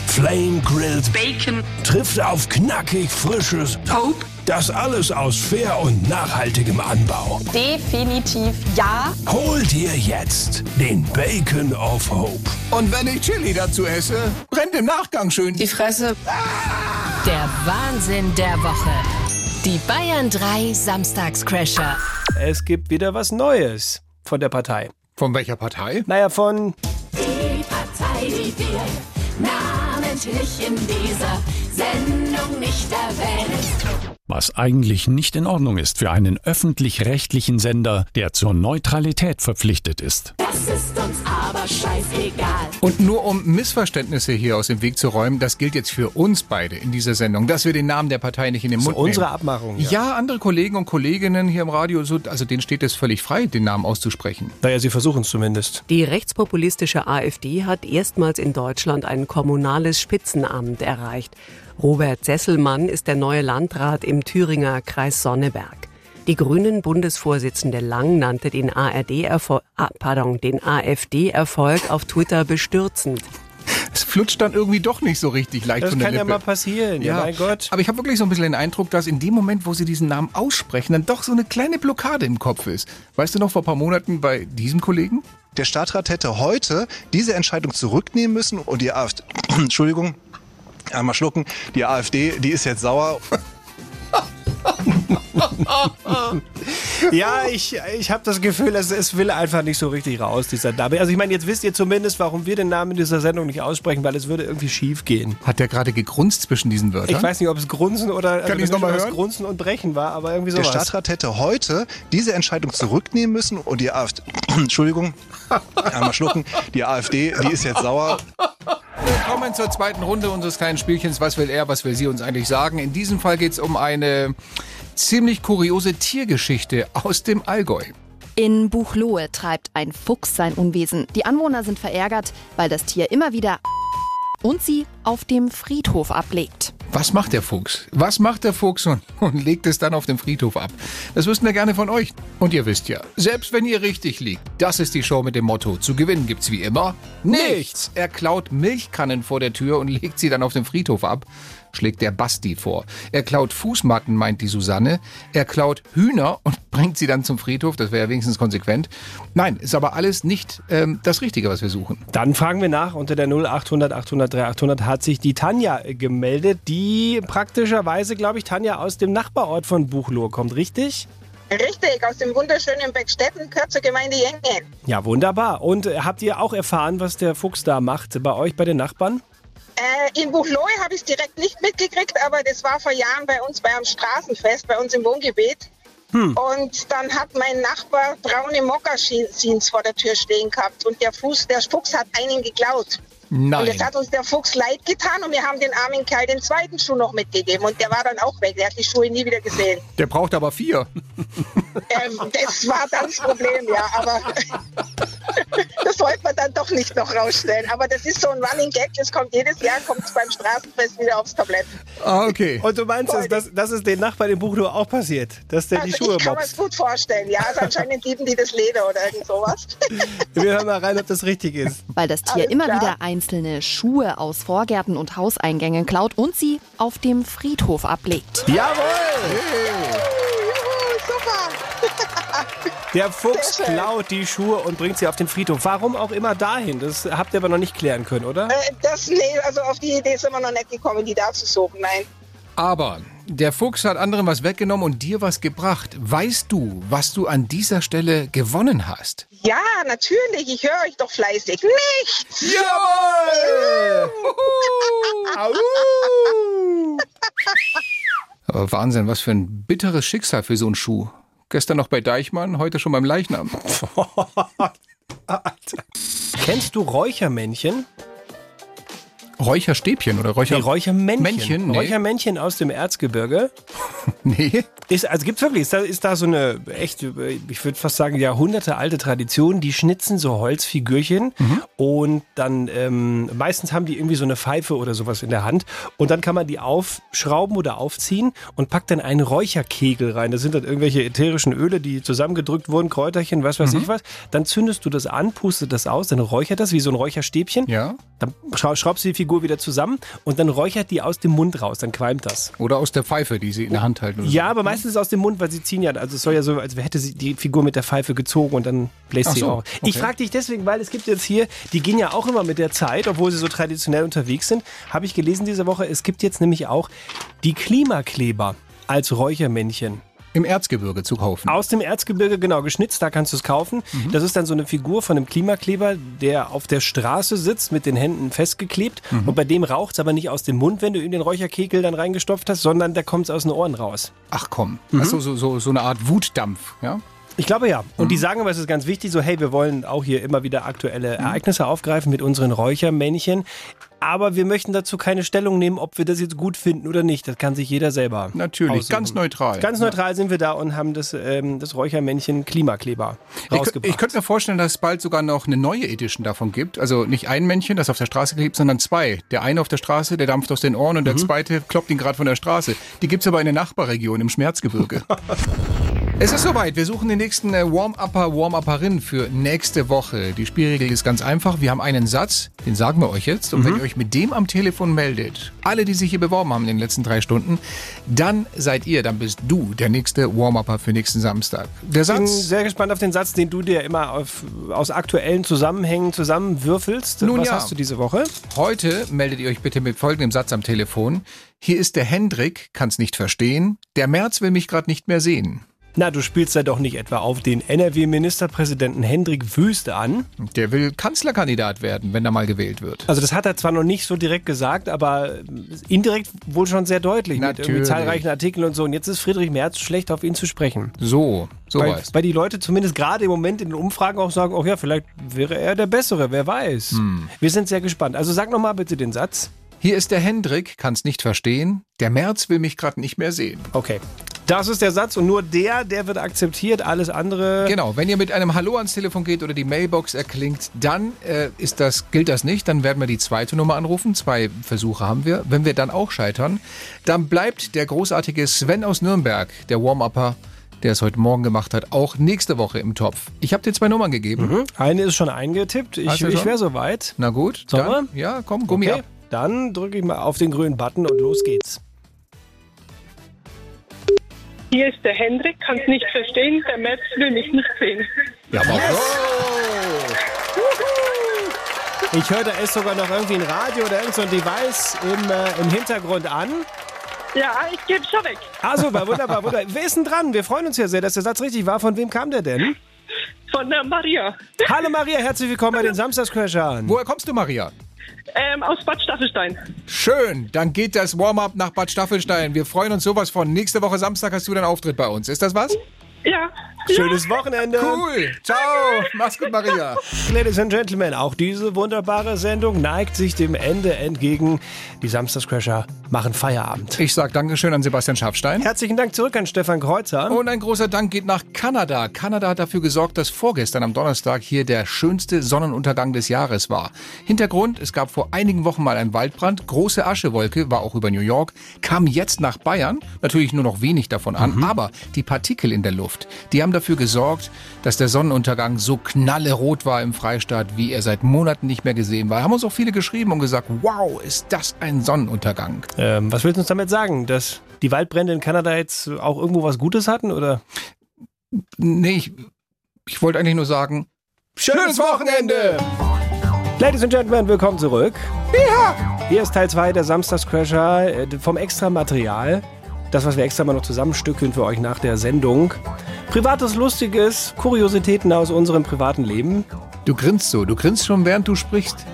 Flame Grilled Bacon trifft auf knackig frisches hope. Das alles aus fair und nachhaltigem Anbau. Definitiv ja. Hol dir jetzt den Bacon of Hope. Und wenn ich Chili dazu esse, brennt im Nachgang schön Die Fresse. Der Wahnsinn der Woche. Die Bayern 3 Samstagscrasher. Es gibt wieder was Neues von der Partei. Von welcher Partei? Naja, von Die die wir namentlich in dieser Sendung nicht erwähnen. Was eigentlich nicht in Ordnung ist für einen öffentlich-rechtlichen Sender, der zur Neutralität verpflichtet ist. Das ist uns aber scheißegal. Und nur um Missverständnisse hier aus dem Weg zu räumen, das gilt jetzt für uns beide in dieser Sendung, dass wir den Namen der Partei nicht in den So Mund nehmen. unsere Abmachung. Ja. andere Kollegen und Kolleginnen hier im Radio, so, also denen steht es völlig frei, den Namen auszusprechen. Naja, sie versuchen es zumindest. Die rechtspopulistische AfD hat erstmals in Deutschland ein kommunales Spitzenamt erreicht. Robert Sesselmann ist der neue Landrat im Thüringer Kreis Sonneberg. Die Grünen Bundesvorsitzende Lang nannte den ARD-Erfolg, ah, pardon, den AfD-Erfolg auf Twitter bestürzend. Es flutscht dann irgendwie doch nicht so richtig leicht Das von der kann ja Lippe. mal passieren. Ja, mein Gott. Aber ich habe wirklich so ein bisschen den Eindruck, dass in dem Moment, wo sie diesen Namen aussprechen, dann doch so eine kleine Blockade im Kopf ist. Weißt du noch vor ein paar Monaten bei diesem Kollegen? Der Stadtrat hätte heute diese Entscheidung zurücknehmen müssen und die AfD, Entschuldigung, einmal schlucken, die AfD, die ist jetzt sauer. Ja, ich, ich habe das Gefühl, es, es will einfach nicht so richtig raus, dieser Name. Also ich meine, jetzt wisst ihr zumindest, warum wir den Namen dieser Sendung nicht aussprechen, weil es würde irgendwie schief gehen. Hat der gerade gegrunzt zwischen diesen Wörtern? Ich weiß nicht, ob es Grunzen oder Kann ich's noch mal ob es hören? Grunzen und Brechen war, aber irgendwie Der sowas. Stadtrat hätte heute diese Entscheidung zurücknehmen müssen und die AfD, Entschuldigung, einmal schlucken, die AfD, die ist jetzt sauer. Willkommen zur zweiten Runde unseres kleinen Spielchens. Was will er, was will sie uns eigentlich sagen? In diesem Fall geht es um eine ziemlich kuriose Tiergeschichte aus dem Allgäu. In Buchloe treibt ein Fuchs sein Unwesen. Die Anwohner sind verärgert, weil das Tier immer wieder und sie auf dem Friedhof ablegt. Was macht der Fuchs? Was macht der Fuchs und, und legt es dann auf dem Friedhof ab? Das wüssten wir gerne von euch. Und ihr wisst ja, selbst wenn ihr richtig liegt, das ist die Show mit dem Motto, zu gewinnen gibt's wie immer nichts. Er klaut Milchkannen vor der Tür und legt sie dann auf dem Friedhof ab, schlägt der Basti vor. Er klaut Fußmatten, meint die Susanne. Er klaut Hühner und bringt sie dann zum Friedhof, das wäre ja wenigstens konsequent. Nein, ist aber alles nicht ähm, das Richtige, was wir suchen. Dann fragen wir nach. Unter der 0800 800 3800 hat sich die Tanja gemeldet, die praktischerweise, glaube ich, Tanja aus dem Nachbarort von Buchloe kommt, richtig? Richtig, aus dem wunderschönen Beckstetten, Kürze Gemeinde Jengen. Ja, wunderbar. Und äh, habt ihr auch erfahren, was der Fuchs da macht bei euch, bei den Nachbarn? Äh, in Buchloe habe ich es direkt nicht mitgekriegt, aber das war vor Jahren bei uns beim Straßenfest, bei uns im Wohngebiet. Hm. Und dann hat mein Nachbar braune Mokassins vor der Tür stehen gehabt und der, Fuß, der Fuchs hat einen geklaut. Und Nein. jetzt hat uns der Fuchs leid getan und wir haben den armen Kerl den zweiten Schuh noch mitgegeben und der war dann auch weg. Der hat die Schuhe nie wieder gesehen. Der braucht aber vier. Ähm, das war dann das Problem, ja, aber das wollte man dann doch nicht noch rausstellen. Aber das ist so ein Running Gag, das kommt jedes Jahr, kommt es beim Straßenfest wieder aufs Tablett. Ah, okay. Und du meinst, dass, dass, dass es den Nachbarn in Buchloe auch passiert, dass der die Also Schuhe ich kann mir es gut vorstellen, ja, also anscheinend lieben die das Leder oder irgend sowas. Wir hören mal rein, ob das richtig ist. Weil das Tier Alles immer klar. wieder einzelne Schuhe aus Vorgärten und Hauseingängen klaut und sie auf dem Friedhof ablegt. Jawohl! Super! Der Fuchs klaut die Schuhe und bringt sie auf den Friedhof. Warum auch immer dahin? Das habt ihr aber noch nicht klären können, oder? Äh, das, nee, also auf die Idee sind wir noch nicht gekommen, die da zu suchen, nein. Aber der Fuchs hat anderen was weggenommen und dir was gebracht. Weißt du, was du an dieser Stelle gewonnen hast? Ja, natürlich, ich höre euch doch fleißig. Nichts! Jawohl! Aber Wahnsinn, was für ein bitteres Schicksal für so einen Schuh. Gestern noch bei Deichmann, heute schon beim Leichnam. Alter. Kennst du Räuchermännchen? Räucherstäbchen oder Räucher... Nee, Räuchermännchen. Männchen? Nee. Räuchermännchen aus dem Erzgebirge. Nee. Ist, also gibt's wirklich, ist da, ist da so eine echt, ich würde fast sagen, Jahrhunderte alte Tradition, die schnitzen so Holzfigürchen und dann ähm, meistens haben die irgendwie so eine Pfeife oder sowas in der Hand und dann kann man die aufschrauben oder aufziehen und packt dann einen Räucherkegel rein. Das sind dann irgendwelche ätherischen Öle, die zusammengedrückt wurden, Kräuterchen, was weiß ich was. Dann zündest du das an, pustest das aus, dann räuchert das wie so ein Räucherstäbchen. Ja. Dann schrau- schraubst du die Figur wieder zusammen und dann räuchert die aus dem Mund raus, dann qualmt das. Oder aus der Pfeife, die sie in der Hand halten. Ja, aber meistens aus dem Mund, weil sie ziehen ja, also es soll ja so, als hätte sie die Figur mit der Pfeife gezogen und dann bläst Ach sie so, auch. Ich okay. frage dich deswegen, weil es gibt jetzt hier, die gehen ja auch immer mit der Zeit, obwohl sie so traditionell unterwegs sind, habe ich gelesen diese Woche, es gibt jetzt nämlich auch die Klimakleber als Räuchermännchen. Im Erzgebirge zu kaufen. Aus dem Erzgebirge, genau, geschnitzt, da kannst du es kaufen. Mhm. Das ist dann so eine Figur von einem Klimakleber, der auf der Straße sitzt, mit den Händen festgeklebt. Mhm. Und bei dem raucht es aber nicht aus dem Mund, wenn du ihm den Räucherkegel dann reingestopft hast, sondern da kommt es aus den Ohren raus. Ach komm, Mhm. also so, so, so eine Art Wutdampf, ja? Ich glaube ja. Und Mhm. die sagen aber, es ist ganz wichtig, so hey, wir wollen auch hier immer wieder aktuelle Mhm. Ereignisse aufgreifen mit unseren Räuchermännchen. Aber wir möchten dazu keine Stellung nehmen, ob wir das jetzt gut finden oder nicht. Das kann sich jeder selber. Natürlich, aussuchen. ganz neutral. Ganz neutral sind wir da und haben das, ähm, das Räuchermännchen Klimakleber Ich, rausgebracht. ich könnte mir vorstellen, dass es bald sogar noch eine neue Edition davon gibt. Also nicht ein Männchen, das auf der Straße klebt, sondern zwei. Der eine auf der Straße, der dampft aus den Ohren und der zweite kloppt ihn gerade von der Straße. Die gibt's aber in der Nachbarregion, im Schmerzgebirge. Es ist soweit. Wir suchen den nächsten äh, Warm-Upper, Warm-Upperin für nächste Woche. Die Spielregel ist ganz einfach. Wir haben einen Satz, den sagen wir euch jetzt. Und wenn ihr euch mit dem am Telefon meldet, alle, die sich hier beworben haben in den letzten drei Stunden, dann seid ihr, dann bist du der nächste Warm-Upper für nächsten Samstag. Der Ich bin Satz. sehr gespannt auf den Satz, den du dir immer auf, aus aktuellen Zusammenhängen zusammenwürfelst. Nun Was ja. hast du diese Woche? Heute meldet ihr euch bitte mit folgendem Satz am Telefon. Hier ist der Hendrik, kann's nicht verstehen. Der Merz will mich gerade nicht mehr sehen. Na, du spielst ja doch nicht etwa auf den NRW-Ministerpräsidenten Hendrik Wüste an. Der will Kanzlerkandidat werden, wenn er mal gewählt wird. Also das hat er zwar noch nicht so direkt gesagt, aber indirekt wohl schon sehr deutlich mit Natürlich. zahlreichen Artikeln und so. Und jetzt ist Friedrich Merz schlecht auf ihn zu sprechen. So, so weil, weil die Leute zumindest gerade im Moment in den Umfragen auch sagen, oh ja, vielleicht wäre er der Bessere, wer weiß. Hm. Wir sind sehr gespannt. Also sag noch mal bitte den Satz. Hier ist der Hendrik, kann's nicht verstehen. Der Merz will mich gerade nicht mehr sehen. Okay. Das ist der Satz und nur der, der wird akzeptiert. Alles andere. Genau, wenn ihr mit einem Hallo ans Telefon geht oder die Mailbox erklingt, dann äh, ist das, gilt das nicht. Dann werden wir die zweite Nummer anrufen. Zwei Versuche haben wir. Wenn wir dann auch scheitern, dann bleibt der großartige Sven aus Nürnberg, der Warm-Upper, der es heute Morgen gemacht hat, auch nächste Woche im Topf. Ich habe dir zwei Nummern gegeben. Mhm. Eine ist schon eingetippt. Ich, du ich schon? wäre soweit. Na gut, Sollen dann, ja, komm, Gummi okay. ab. Dann drücke ich mal auf den grünen Button und los geht's. Hier ist der Hendrik, kann es nicht verstehen, der Merz will mich nicht sehen. Ja, Ich höre, da ist sogar noch irgendwie ein Radio oder irgend so ein Device im, äh, im Hintergrund an. Ja, ich gebe schon weg. Ah, super, wunderbar, wunderbar. Wer ist denn dran? Wir freuen uns ja sehr, dass der Satz richtig war. Von wem kam der denn? Von der Maria. Hallo Maria, herzlich willkommen bei den Samstagscrashern. Woher kommst du, Maria? Ähm, aus Bad Staffelstein. Schön, dann geht das Warm-up nach Bad Staffelstein. Wir freuen uns sowas von. Nächste Woche Samstag hast du deinen Auftritt bei uns. Ist das was? Ja. Schönes Wochenende. Cool. Ciao. Mach's gut, Maria. Ladies and Gentlemen, auch diese wunderbare Sendung neigt sich dem Ende entgegen. Die Samstagscrasher machen Feierabend. Ich sag Dankeschön an Sebastian Schafstein. Herzlichen Dank zurück an Stefan Kreuzer. Und ein großer Dank geht nach Kanada. Kanada hat dafür gesorgt, dass vorgestern am Donnerstag hier der schönste Sonnenuntergang des Jahres war. Hintergrund, es gab vor einigen Wochen mal einen Waldbrand. Große Aschewolke war auch über New York, kam jetzt nach Bayern. Natürlich nur noch wenig davon an, aber die Partikel in der Luft, die haben dafür gesorgt, dass der Sonnenuntergang so knallerot war im Freistaat, wie er seit Monaten nicht mehr gesehen war. Haben uns auch viele geschrieben und gesagt, wow, ist das ein Sonnenuntergang. Ähm, was willst du uns damit sagen? Dass die Waldbrände in Kanada jetzt auch irgendwo was Gutes hatten? Oder? Nee, ich, ich wollte eigentlich nur sagen, schönes Wochenende! Ladies and Gentlemen, willkommen zurück. Ja. Hier ist Teil 2 der Samstagscrasher äh, vom Extra-Material. Das, was wir extra mal noch zusammenstückeln für euch nach der Sendung. Privates, Lustiges, Kuriositäten aus unserem privaten Leben. Du grinst so, du grinst schon, während du sprichst.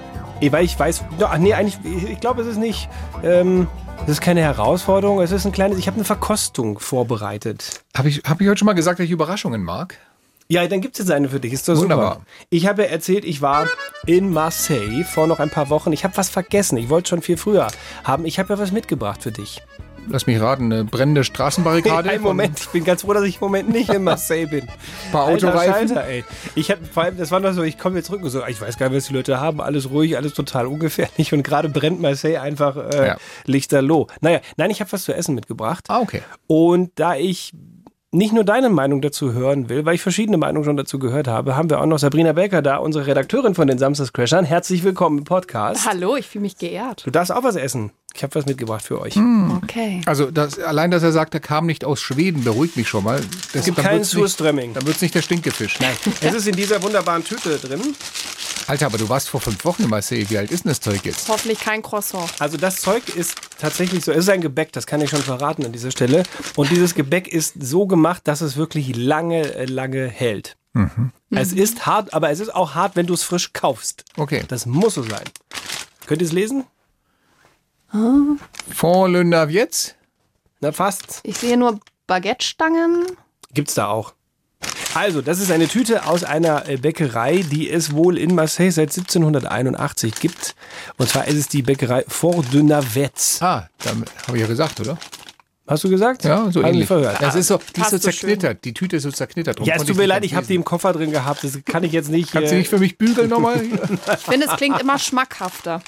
Weil ich weiß, ach nee, eigentlich, ich glaube, es ist nicht, ähm, es ist keine Herausforderung, es ist ein kleines, ich habe eine Verkostung vorbereitet. Habe ich, hab ich heute schon mal gesagt, dass ich Überraschungen mag? Ja, dann gibt es jetzt eine für dich. Ist doch Wunderbar. super. Ich habe ja erzählt, ich war in Marseille vor noch ein paar Wochen. Ich habe was vergessen. Ich wollte schon viel früher haben. Ich habe ja was mitgebracht für dich. Lass mich raten, eine brennende Straßenbarrikade. Hey, Moment, ich bin ganz froh, dass ich im Moment nicht in Marseille bin. Paar Alter Autoreifen. Schalter, ey. Ich hab, vor allem, das war noch so, ich komme jetzt zurück und so, ich weiß gar nicht, was die Leute haben, alles ruhig, alles total ungefährlich und gerade brennt Marseille einfach äh, Ja. lichterloh. Naja, nein, ich habe was zu essen mitgebracht. Ah, okay. Und da ich nicht nur deine Meinung dazu hören will, weil ich verschiedene Meinungen schon dazu gehört habe, haben wir auch noch Sabrina Becker da, unsere Redakteurin von den Samstagscrashern. Herzlich willkommen im Podcast. Hallo, ich fühle mich geehrt. Du darfst auch was essen. Ich habe was mitgebracht für euch. Okay. Also das, allein, dass er sagt, er kam nicht aus Schweden, beruhigt mich schon mal. Das gibt keinen Surströmming. dann wird's nicht der Stinkefisch. Nein. Es ist in dieser wunderbaren Tüte drin. Alter, aber du warst vor fünf Wochen in Marseille. Wie alt ist denn das Zeug jetzt? Hoffentlich kein Croissant. Also das Zeug ist tatsächlich so, es ist ein Gebäck, das kann ich schon verraten an dieser Stelle. Und dieses Gebäck ist so gemacht, dass es wirklich lange, äh, lange hält. Mhm. Es ist hart, aber es ist auch hart, wenn du es frisch kaufst. Okay. Das muss so sein. Könnt ihr es lesen? Fond le Navietz? Na, fast. Ich sehe nur Baguette-Stangen. Gibt's da auch. Also, das ist eine Tüte aus einer äh, Bäckerei, die es wohl in Marseille seit 1781 gibt. Und zwar ist es die Bäckerei Fort de Navetz. Ah, habe ich ja gesagt, oder? Hast du gesagt? Ja, so ähnlich. verhört. Es ist so, die ist so zerknittert. Die Tüte ist so zerknittert. Drum Ja, es tut mir leid, ich habe die im Koffer drin gehabt. Das kann ich jetzt nicht. Kannst du äh, nicht für mich bügeln nochmal? Ich finde, es klingt immer schmackhafter.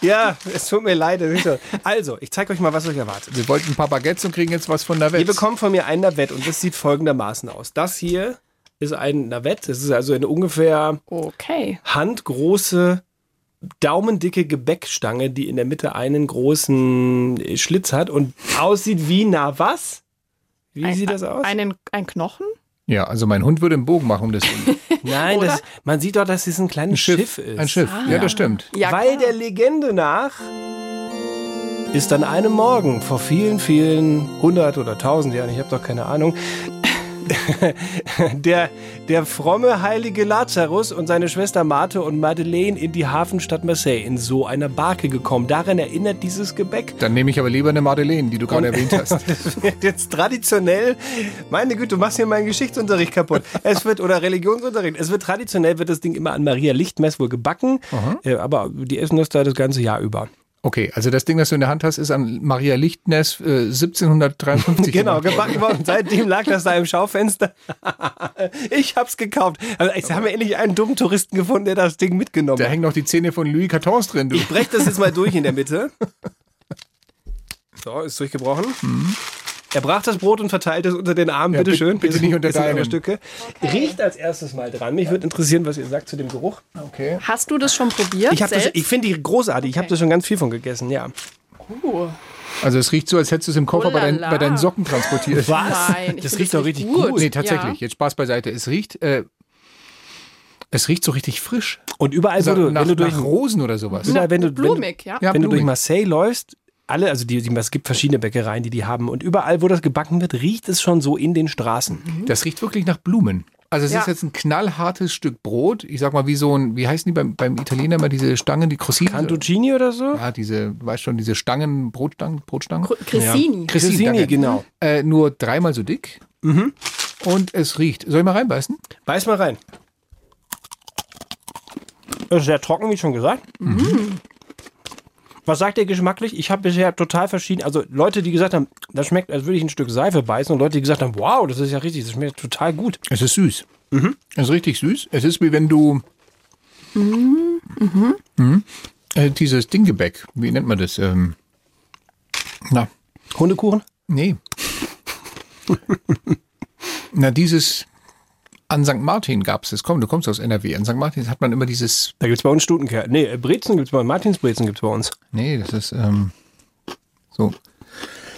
Ja, es tut mir leid. das. Also, ich zeige euch mal, was euch erwartet. Wir wollten ein paar Baguettes und kriegen jetzt was von Navetz. Ihr bekommt von mir ein Navett und das sieht folgendermaßen aus. Das hier ist ein Navett. Das ist also eine ungefähr Okay. handgroße, daumendicke Gebäckstange, die in der Mitte einen großen Schlitz hat und aussieht wie, na was? Wie Ein- sieht das aus? Einen, ein Knochen? Ja, also mein Hund würde einen Bogen machen um das Ding. Nein, das, man sieht doch, dass es ein kleines Schiff, ist. Ein Schiff. Ja, das stimmt. Ja, Weil der Legende nach ist an einem Morgen vor vielen, vielen hundert oder tausend Jahren, ich habe doch keine Ahnung, der, der fromme heilige Lazarus und seine Schwester Marthe und Madeleine in die Hafenstadt Marseille in so einer Barke gekommen. Daran erinnert dieses Gebäck. Dann nehme ich aber lieber eine Madeleine, die du gerade erwähnt hast. Das wird jetzt traditionell, meine Güte, du machst hier meinen Geschichtsunterricht kaputt. Es wird, oder Religionsunterricht, es wird traditionell, wird das Ding immer an Maria Lichtmess wohl gebacken, äh, aber die essen das da das ganze Jahr über. Okay, also das Ding, das du in der Hand hast, ist an Maria Lichtness äh, 1753 Genau, gemacht worden. gebacken worden. Seitdem lag das da im Schaufenster. ich hab's gekauft. Also, jetzt haben wir endlich einen dummen Touristen gefunden, der das Ding mitgenommen Da hat. hängen noch die Zähne von Louis XIV drin, du. Ich brech das jetzt mal durch in der Mitte. So, ist durchgebrochen. Er brach das Brot und verteilt es unter den Armen. Ja, bitte schön. bitte nicht unter deinem. Stücke. Riecht als erstes mal dran. Mich würde interessieren, was ihr sagt zu dem Geruch. Okay. Hast du das schon probiert? Ich, das- ich finde die großartig. Ich habe da schon ganz viel von gegessen, ja. Uh, Also es riecht so, als hättest du es im Koffer bei, deinen, la. bei deinen Socken transportiert. Was? Nein, das riecht doch richtig gut. gut. Nee, tatsächlich. Ja. Jetzt Spaß beiseite. Es riecht, äh, es riecht so richtig frisch. Und überall, Also wo du, nach, wenn du durch nach Rosen oder sowas. Überall, wenn du, wenn, blumig, ja. Ja, wenn du durch blumig. Marseille läufst, alle, also die, die, es gibt verschiedene Bäckereien, die die haben. Und überall, wo das gebacken wird, riecht es schon so in den Straßen. Das riecht wirklich nach Blumen. Also es Ja. ist jetzt ein knallhartes Stück Brot. Ich sag mal, wie so ein, wie heißen die beim, beim Italiener immer diese Stangen, die Crostini? Cantuccini oder so? Ja, diese, du weißt schon, diese Stangen, Brotstangen, Brotstangen. Cr- Cressini. Cressini, danke. genau. Äh, nur dreimal so dick. Mhm. Und es riecht. Soll ich mal reinbeißen? Beiß mal rein. Das ist sehr trocken, wie schon gesagt. Was sagt ihr geschmacklich? Ich habe bisher total verschieden, also Leute, die gesagt haben, das schmeckt, als würde ich ein Stück Seife beißen und Leute, die gesagt haben, wow, das ist ja richtig, das schmeckt total gut. Es ist süß. Es ist richtig süß. Es ist wie wenn du Mhm. äh, dieses Dinggebäck, wie nennt man das? Ähm, na, Hundekuchen? nee. na, dieses an St. Martin gab es das. Komm, du kommst aus NRW. An St. Martin hat man immer dieses. Da gibt es bei uns Stutenker. Nee, äh, Brezen gibt es bei uns, Martinsbrezen gibt es bei uns. Nee, das ist ähm, so.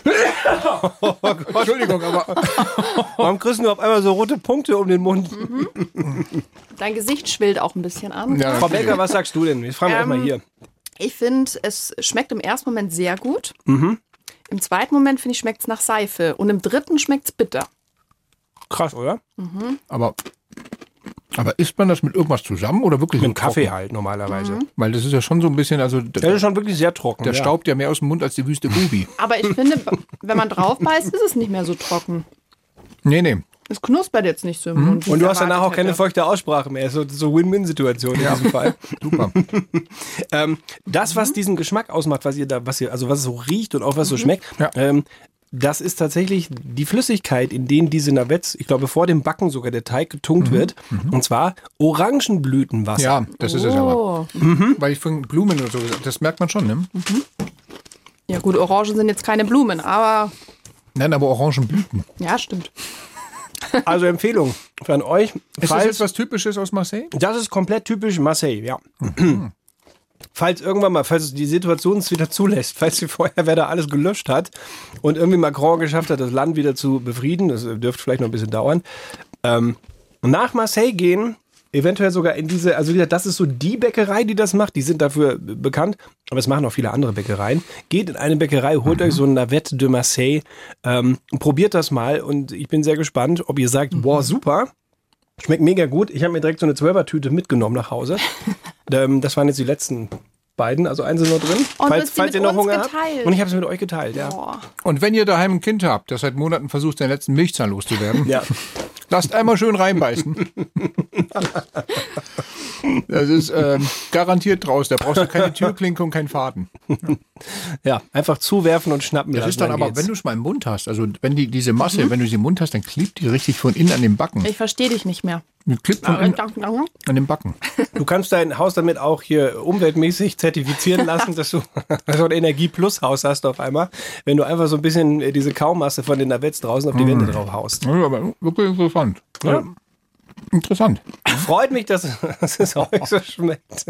Entschuldigung, aber Warum kriegst du auf einmal so rote Punkte um den Mund? Dein Gesicht schwillt auch ein bisschen an. Ja. Frau Becker, was sagst du denn? Ich frage Ähm, erstmal hier. Ich finde, es schmeckt im ersten Moment sehr gut. Mhm. Im zweiten Moment, finde ich, schmeckt es nach Seife. Und im dritten schmeckt es bitter. Krass, oder? aber aber isst man das mit irgendwas zusammen oder wirklich Mit dem so Kaffee trocken? halt normalerweise. Weil das ist ja schon so ein bisschen, also Das der, ist schon wirklich sehr trocken. der ja. staubt ja mehr aus dem Mund als die Wüste Gobi. Aber ich finde, wenn man drauf beißt, ist es nicht mehr so trocken. nee, nee. Es knuspert jetzt nicht so im Mund. wie Und ich du hast danach auch erwartet keine hätte. feuchte Aussprache mehr. So, so Win-Win-Situation in diesem Fall. Super. ähm, das, was diesen Geschmack ausmacht, was ihr da, was ihr, also was so riecht und auch was so schmeckt, Ja. ähm, das ist tatsächlich die Flüssigkeit, in denen diese Navetts, ich glaube, vor dem Backen sogar der Teig getunkt wird. Und zwar Orangenblütenwasser. Ja, das ist es aber. Oh. Weil ich von Blumen oder so gesagt das merkt man schon, ne? Ja gut, Orangen sind jetzt keine Blumen, aber Nein, aber Orangenblüten. ja, stimmt. Also Empfehlung von euch. Ist das falls- jetzt was Typisches aus Marseille? Das ist komplett typisch Marseille, ja. Falls irgendwann mal, falls die Situation es wieder zulässt, falls die Feuerwehr da alles gelöscht hat und irgendwie Macron geschafft hat, das Land wieder zu befrieden, das dürfte vielleicht noch ein bisschen dauern, ähm, nach Marseille gehen eventuell sogar in diese, also wie gesagt, das ist so die Bäckerei, die das macht. Die sind dafür bekannt, aber es machen auch viele andere Bäckereien. Geht in eine Bäckerei, holt euch so ein Navette de Marseille, ähm, probiert das mal und ich bin sehr gespannt, ob ihr sagt, boah, super. Schmeckt mega gut. Ich habe mir direkt so eine Zwölfer-Tüte mitgenommen nach Hause. ähm, das waren jetzt die letzten beiden, also eins ist noch drin. Und falls falls mit ihr noch uns Hunger geteilt? habt. Und ich habe es mit euch geteilt, ja. Und wenn ihr daheim ein Kind habt, das seit Monaten versucht, seinen letzten Milchzahn loszuwerden, Ja. lasst einmal schön reinbeißen. Das ist ähm, garantiert draus. Da brauchst du keine Türklinke und keinen Faden. Ja, einfach zuwerfen und schnappen Das lassen, ist dann aber, geht's. wenn du es mal im Mund hast, also wenn die, diese Masse, Mhm. wenn du sie im Mund hast, dann klebt die richtig von innen an den Backen. Ich verstehe dich nicht mehr. Klebt von innen an den Backen. Du kannst dein Haus damit auch hier umweltmäßig zertifizieren lassen, dass du so ein Energie-Plus-Haus hast auf einmal, wenn du einfach so ein bisschen äh, diese Kaumasse von den Navetts draußen auf die Wände drauf haust. Ja, aber wirklich interessant. Ja. Interessant. Freut mich, dass, dass es euch so schmeckt.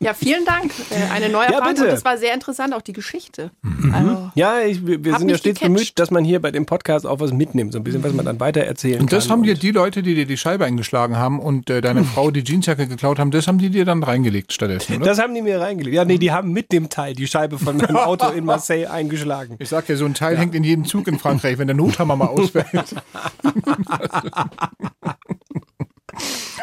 Ja, vielen Dank. Äh, Eine neue Ja, Erfahrung. bitte. Und das war sehr interessant, auch die Geschichte. Also, Ja, ich, wir wir sind ja stets gecatcht. bemüht, dass man hier bei dem Podcast auch was mitnimmt, so ein bisschen, was man dann weiter erzählen Und das kann. haben dir die Leute, die dir die Scheibe eingeschlagen haben und äh, deine Frau die Jeansjacke geklaut haben, das haben die dir dann reingelegt stattdessen, oder? Das haben die mir reingelegt. Ja, nee, die haben mit dem Teil die Scheibe von meinem Auto in Marseille eingeschlagen. Ich sag ja, so ein Teil hängt in jedem Zug in Frankreich, wenn der Nothammer mal ausfällt.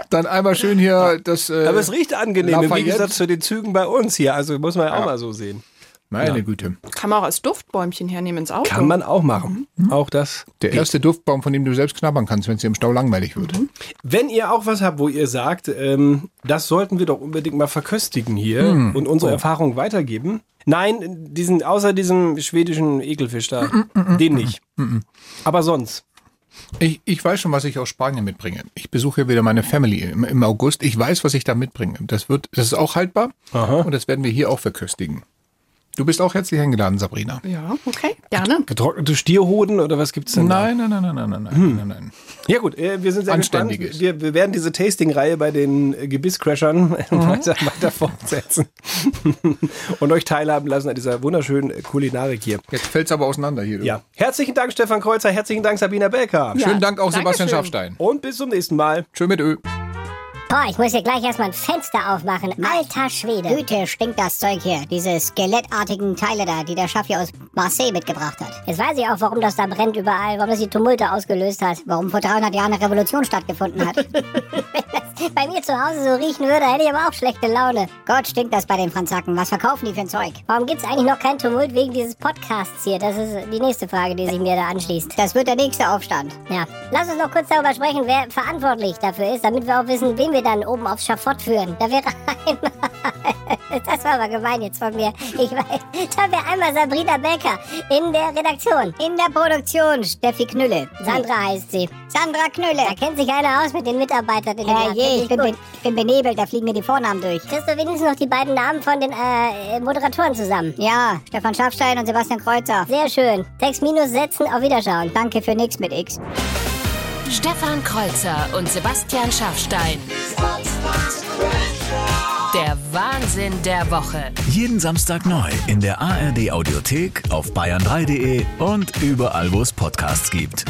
Dann einmal schön hier das. Äh, Aber es riecht angenehm, im Lafayette. Gegensatz zu den Zügen bei uns hier. Also muss man ja auch Ja. mal so sehen. Meine Ja. Güte. kann man auch als Duftbäumchen hernehmen ins Auto. Kann man auch machen. Auch das. Der erste Duftbaum, von dem du selbst knabbern kannst, wenn es dir im Stau langweilig wird. Wenn ihr auch was habt, wo ihr sagt, ähm, das sollten wir doch unbedingt mal verköstigen hier Hm. und unsere Oh. Erfahrungen weitergeben. Nein, diesen, außer diesem schwedischen Ekelfisch da, den nicht. Aber sonst. Ich, ich weiß schon, was ich aus Spanien mitbringe. Ich besuche ja wieder meine Family im, im August. Ich weiß, was ich da mitbringe. Das wird, das ist auch haltbar. Und das werden wir hier auch verköstigen. Du bist auch herzlich eingeladen, Sabrina. Ja, okay, gerne. Getrocknete Stierhoden oder was gibt's denn Nein, nein, nein, nein, nein, nein, Hm. nein, nein. da? Ja gut, äh, wir sind sehr gespannt. Anständiges. Wir, wir werden diese Tasting-Reihe bei den äh, Gebisscrashern weiter, weiter fortsetzen und euch teilhaben lassen an dieser wunderschönen äh, Kulinarik hier. Jetzt fällt's aber auseinander hier. Du. Ja. Herzlichen Dank, Stefan Kreuzer. Herzlichen Dank, Sabina Becker. Schönen Dank auch, Sebastian. Schaffstein. Und bis zum nächsten Mal. Schön mit Ö. Boah, ich muss hier gleich erstmal ein Fenster aufmachen. Alter Schwede. Güte, stinkt das Zeug hier. Diese skelettartigen Teile da, die der Schaffi aus Marseille mitgebracht hat. Jetzt weiß ich auch, warum das da brennt überall, warum das die Tumulte ausgelöst hat, warum vor 300 Jahren eine Revolution stattgefunden hat. Wenn das bei mir zu Hause so riechen würde, hätte ich aber auch schlechte Laune. Gott, stinkt das bei den Franzaken. Was verkaufen die für ein Zeug? Warum gibt's eigentlich noch keinen Tumult wegen dieses Podcasts hier? Das ist die nächste Frage, die sich mir da anschließt. Das wird der nächste Aufstand. Ja. Lass uns noch kurz darüber sprechen, wer verantwortlich dafür ist, damit wir auch wissen, wen wir dann oben aufs Schafott führen. Da wäre einmal... Das war aber gemein jetzt von mir. Ich weiß. Da wäre einmal Sabrina Becker in der Redaktion. In der Produktion Steffi Knülle. Sandra heißt sie. Sandra Knülle. Da kennt sich einer aus mit den Mitarbeitern in Ja, den je, ich bin, ich bin benebelt, da fliegen mir die Vornamen durch. Kriegst du wenigstens noch die beiden Namen von den äh, Moderatoren zusammen? Ja, Stefan Schaffstein und Sebastian Kreuzer. Sehr schön. Text minus setzen, auf Wiederschauen. Danke für nix mit X. Stefan Kreuzer und Sebastian Schaffstein. Der Wahnsinn der Woche. Jeden Samstag neu in der ARD Audiothek, auf bayern3.de und überall, wo es Podcasts gibt.